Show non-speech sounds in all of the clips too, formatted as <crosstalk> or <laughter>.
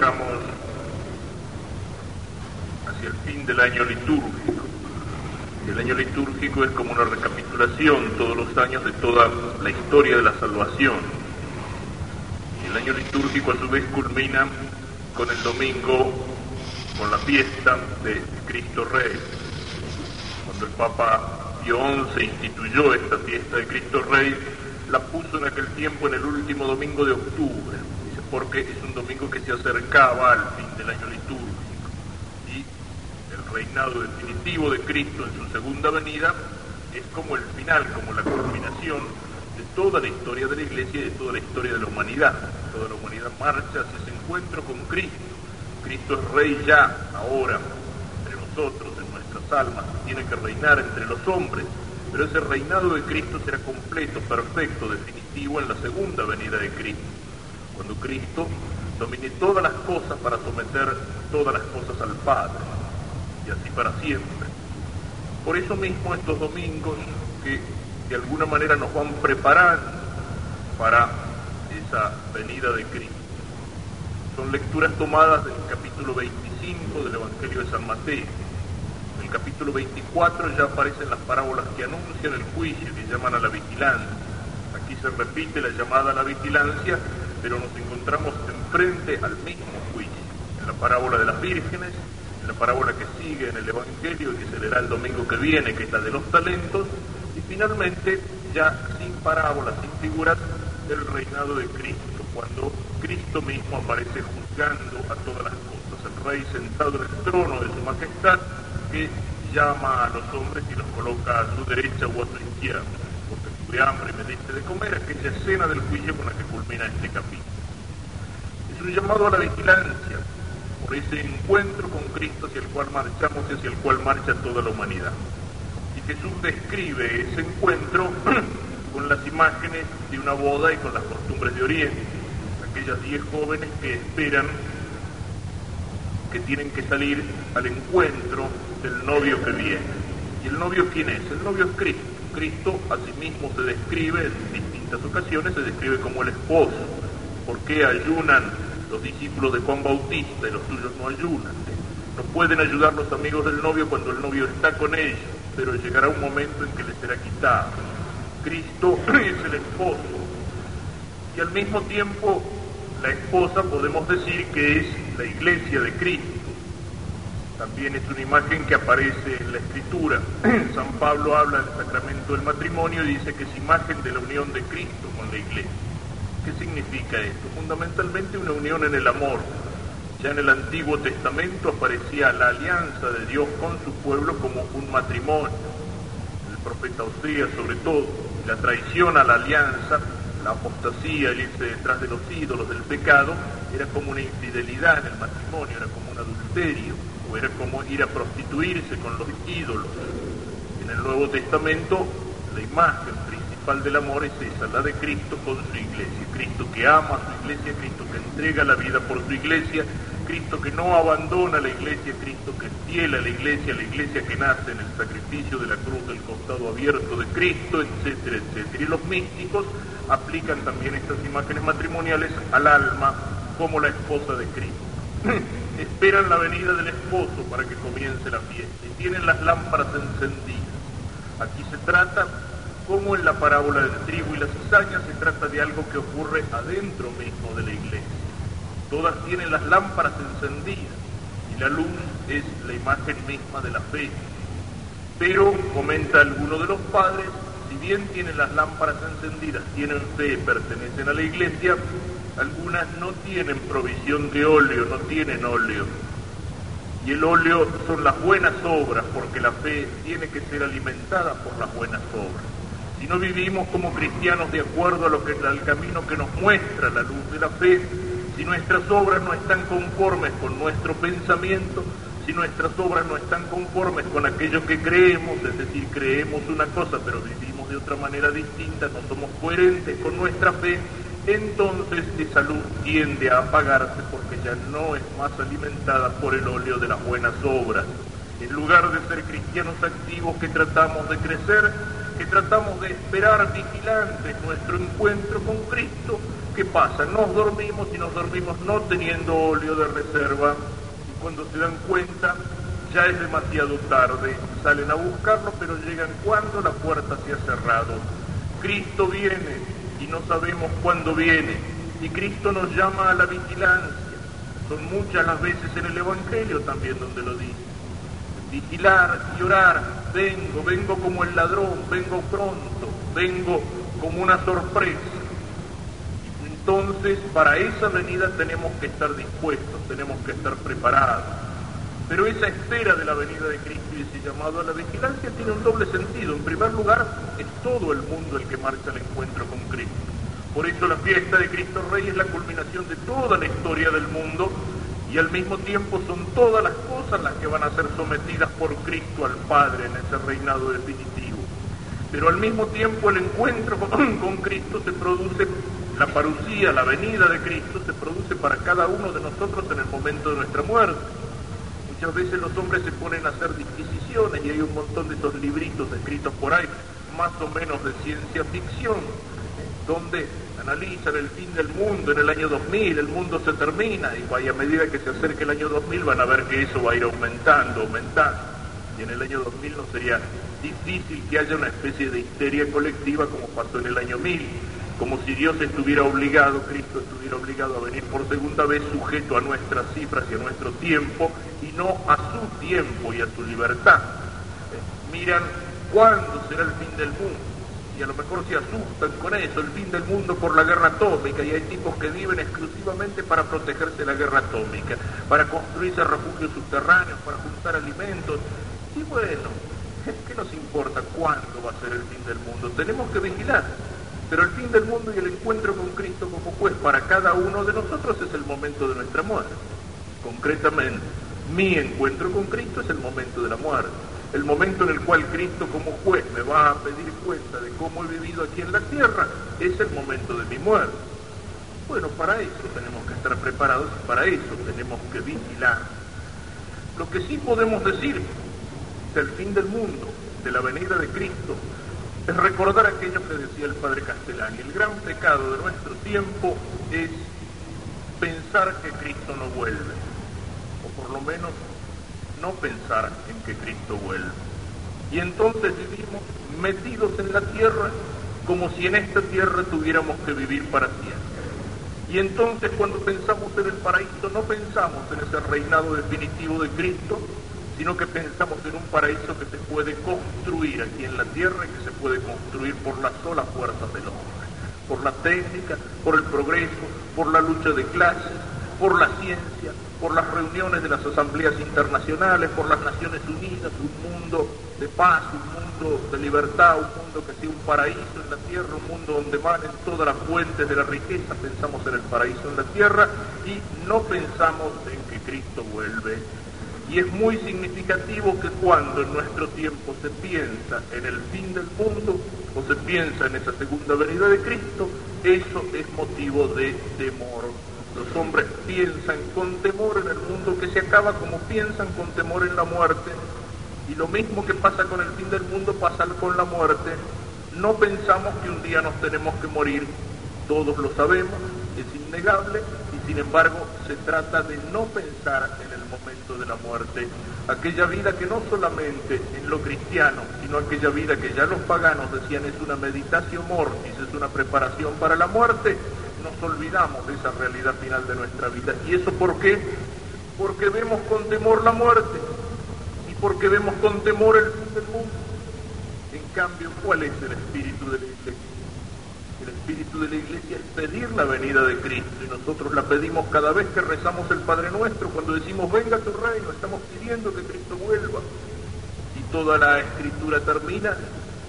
acercamos hacia el fin del año litúrgico. El año litúrgico es como una recapitulación todos los años de toda la historia de la salvación. El año litúrgico a su vez culmina con el domingo, con la fiesta de Cristo Rey. Cuando el Papa Pío XI instituyó esta fiesta de Cristo Rey, la puso en aquel tiempo en el último domingo de octubre, porque es un domingo que se acercaba al fin del año litúrgico. Y el reinado definitivo de Cristo en su segunda venida es como el final, como la culminación de toda la historia de la Iglesia y de toda la historia de la humanidad. Toda la humanidad marcha hacia ese encuentro con Cristo. Cristo es rey ya, ahora, entre nosotros, en nuestras almas, tiene que reinar entre los hombres pero ese reinado de Cristo será completo, perfecto, definitivo en la segunda venida de Cristo, cuando Cristo domine todas las cosas para someter todas las cosas al Padre, y así para siempre. Por eso mismo estos domingos que de alguna manera nos van preparando para esa venida de Cristo. Son lecturas tomadas del capítulo 25 del Evangelio de San Mateo capítulo 24 ya aparecen las parábolas que anuncian el juicio, que llaman a la vigilancia. Aquí se repite la llamada a la vigilancia, pero nos encontramos enfrente al mismo juicio. En la parábola de las vírgenes, en la parábola que sigue en el Evangelio y que se leerá el domingo que viene, que es la de los talentos, y finalmente, ya sin parábolas, sin figuras, el reinado de Cristo, cuando Cristo mismo aparece juzgando a todas las cosas, el Rey sentado en el trono de su majestad, que llama a los hombres y los coloca a su derecha o a su izquierda, tuve hambre y me diste de comer, aquella escena del juicio con la que culmina este capítulo. Es un llamado a la vigilancia por ese encuentro con Cristo hacia el cual marchamos y hacia el cual marcha toda la humanidad. Y Jesús describe ese encuentro <clears throat> con las imágenes de una boda y con las costumbres de Oriente, aquellas diez jóvenes que esperan que tienen que salir al encuentro del novio que viene. ¿Y el novio quién es? El novio es Cristo. Cristo a sí mismo se describe en distintas ocasiones, se describe como el esposo. ¿Por qué ayunan los discípulos de Juan Bautista y los suyos no ayunan? No pueden ayudar los amigos del novio cuando el novio está con ellos, pero llegará un momento en que les será quitado. Cristo <clears throat> es el esposo. Y al mismo tiempo la esposa podemos decir que es la iglesia de Cristo. También es una imagen que aparece en la escritura. <clears throat> San Pablo habla del sacramento del matrimonio y dice que es imagen de la unión de Cristo con la iglesia. ¿Qué significa esto? Fundamentalmente una unión en el amor. Ya en el Antiguo Testamento aparecía la alianza de Dios con su pueblo como un matrimonio. El profeta Oseas sobre todo, la traición a la alianza la apostasía, el irse detrás de los ídolos del pecado, era como una infidelidad en el matrimonio, era como un adulterio, o era como ir a prostituirse con los ídolos. En el Nuevo Testamento, la imagen principal del amor es esa, la de Cristo con su iglesia. Cristo que ama a su iglesia, Cristo que entrega la vida por su iglesia, Cristo que no abandona la iglesia, Cristo que es a la iglesia, la iglesia que nace en el sacrificio de la cruz del costado abierto de Cristo, etcétera, etcétera. Y los místicos aplican también estas imágenes matrimoniales al alma como la esposa de Cristo. <clears throat> Esperan la venida del esposo para que comience la fiesta y tienen las lámparas encendidas. Aquí se trata, como en la parábola del trigo y la cizaña, se trata de algo que ocurre adentro mismo de la iglesia Todas tienen las lámparas encendidas y la luz es la imagen misma de la fe. Pero, comenta alguno de los padres, si bien tienen las lámparas encendidas, tienen fe, pertenecen a la iglesia, algunas no tienen provisión de óleo, no tienen óleo. Y el óleo son las buenas obras, porque la fe tiene que ser alimentada por las buenas obras. Si no vivimos como cristianos de acuerdo a lo que al camino que nos muestra la luz de la fe, si nuestras obras no están conformes con nuestro pensamiento, si nuestras obras no están conformes con aquello que creemos, es decir, creemos una cosa pero vivimos de otra manera distinta, no somos coherentes con nuestra fe, entonces esa luz tiende a apagarse porque ya no es más alimentada por el óleo de las buenas obras. En lugar de ser cristianos activos que tratamos de crecer, que tratamos de esperar vigilantes nuestro encuentro con Cristo, ¿qué pasa? Nos dormimos y nos dormimos no teniendo óleo de reserva y cuando se dan cuenta ya es demasiado tarde, salen a buscarlo pero llegan cuando la puerta se ha cerrado. Cristo viene y no sabemos cuándo viene y Cristo nos llama a la vigilancia. Son muchas las veces en el Evangelio también donde lo dice vigilar y orar, vengo, vengo como el ladrón, vengo pronto, vengo como una sorpresa. Entonces, para esa venida tenemos que estar dispuestos, tenemos que estar preparados. Pero esa espera de la venida de Cristo y ese llamado a la vigilancia tiene un doble sentido. En primer lugar, es todo el mundo el que marcha al encuentro con Cristo. Por eso la fiesta de Cristo Rey es la culminación de toda la historia del mundo y al mismo tiempo son todas las cosas las que van a ser sometidas por Cristo al Padre en ese reinado definitivo. Pero al mismo tiempo el encuentro <clears throat> con, Cristo se produce, la parucía, la venida de Cristo se produce para cada uno de nosotros en el momento de nuestra muerte. Muchas veces los hombres se ponen a hacer disquisiciones y hay un montón de esos libritos escritos por ahí, más o menos de ciencia ficción, donde analizan el fin del mundo en el año 2000, el mundo se termina y a medida que se acerque el año 2000 van a ver que eso va a ir aumentando, aumentando. Y en el año 2000 no sería difícil que haya una especie de histeria colectiva como pasó en el año 1000, como si Dios estuviera obligado, Cristo estuviera obligado a venir por segunda vez sujeto a nuestras cifras y a nuestro tiempo y no a su tiempo y a su libertad. Miran cuándo será el fin del mundo y a lo mejor se asustan con eso, el fin del mundo por la guerra atómica, y hay tipos que viven exclusivamente para protegerse de la guerra atómica, para construirse refugios subterráneos, para juntar alimentos. Y bueno, ¿qué nos importa cuándo va a ser el fin del mundo? Tenemos que vigilar. Pero el fin del mundo y el encuentro con Cristo como juez para cada uno de nosotros es el momento de nuestra muerte. Concretamente, mi encuentro con Cristo es el momento de la muerte el momento en el cual Cristo como juez me va a pedir cuenta de cómo he vivido aquí en la tierra, es el momento de mi muerte. Bueno, para eso tenemos que estar preparados y para eso tenemos que vigilar. Lo que sí podemos decir del fin del mundo, de la venida de Cristo, es recordar aquello que decía el padre Castellani. El gran pecado de nuestro tiempo es pensar que Cristo no vuelve, o por lo menos no pensar en que Cristo vuelve. Y entonces vivimos metidos en la tierra como si en esta tierra tuviéramos que vivir para siempre. Y entonces cuando pensamos en el paraíso no pensamos en ese reinado definitivo de Cristo, sino que pensamos en un paraíso que se puede construir aquí en la tierra y que se puede construir por la sola fuerza del hombre, por la técnica, por el progreso, por la lucha de clases, por la ciencia, por las reuniones de las asambleas internacionales, por las Naciones Unidas, un mundo de paz, un mundo de libertad, un mundo que sea un paraíso en la tierra, un mundo donde manen todas las fuentes de la riqueza, pensamos en el paraíso en la tierra y no pensamos en que Cristo vuelve. Y es muy significativo que cuando en nuestro tiempo se piensa en el fin del mundo o se piensa en esa segunda venida de Cristo, eso es motivo de temor los hombres piensan con temor en el mundo que se acaba como piensan con temor en la muerte. Y lo mismo que pasa con el fin del mundo pasa con la muerte. No pensamos que un día nos tenemos que morir. Todos lo sabemos, es innegable, sin embargo se trata de no pensar en el momento de la muerte. Aquella vida que no solamente en lo cristiano, sino aquella vida que ya los paganos decían es una meditación mortis, es una preparación para la muerte, nos olvidamos de esa realidad final de nuestra vida. ¿Y eso por qué? Porque vemos con temor la muerte y porque vemos con temor el fin del mundo. En cambio, ¿cuál es el espíritu de la iglesia? El espíritu de la iglesia es pedir la venida de Cristo y nosotros la pedimos cada vez que rezamos el Padre Nuestro, cuando decimos venga tu reino, estamos pidiendo que Cristo vuelva. Y toda la escritura termina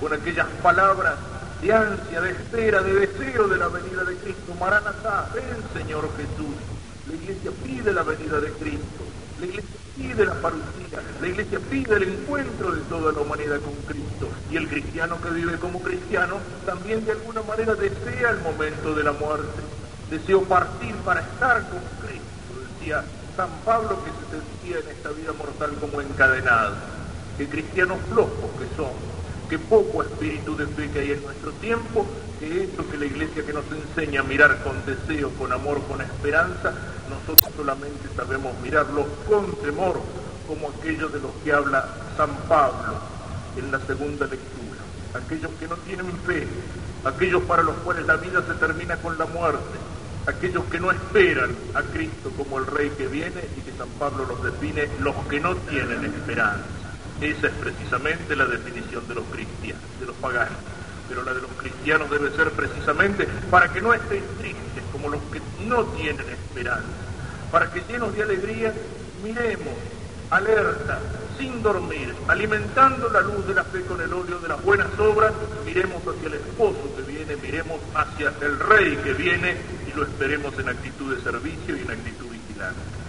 con aquellas palabras de ansia, de espera, de deseo de la venida de Cristo. Maranatá, ven Señor Jesús. La iglesia pide la venida de Cristo. La iglesia pide la parucía. La iglesia pide el encuentro de toda la humanidad con Cristo. Y el cristiano que vive como cristiano también de alguna manera desea el momento de la muerte. Deseo partir para estar con Cristo. Decía San Pablo que se sentía en esta vida mortal como encadenado. Que cristianos flojos que son qué poco espíritu de fe que hay en nuestro tiempo, que esto que la iglesia que nos enseña a mirar con deseo, con amor, con esperanza, nosotros solamente sabemos mirarlo con temor, como aquellos de los que habla San Pablo en la segunda lectura, aquellos que no tienen fe, aquellos para los cuales la vida se termina con la muerte, aquellos que no esperan a Cristo como el Rey que viene y que San Pablo los define, los que no tienen esperanza. Esa es precisamente la definición de los cristianos, de los paganos. Pero la de los cristianos debe ser precisamente para que no estén tristes como los que no tienen esperanza, para que llenos de alegría miremos alerta, sin dormir, alimentando la luz de la fe con el óleo de las buenas obras, miremos hacia el esposo que viene, miremos hacia el rey que viene y lo esperemos en actitud de servicio y en actitud vigilante.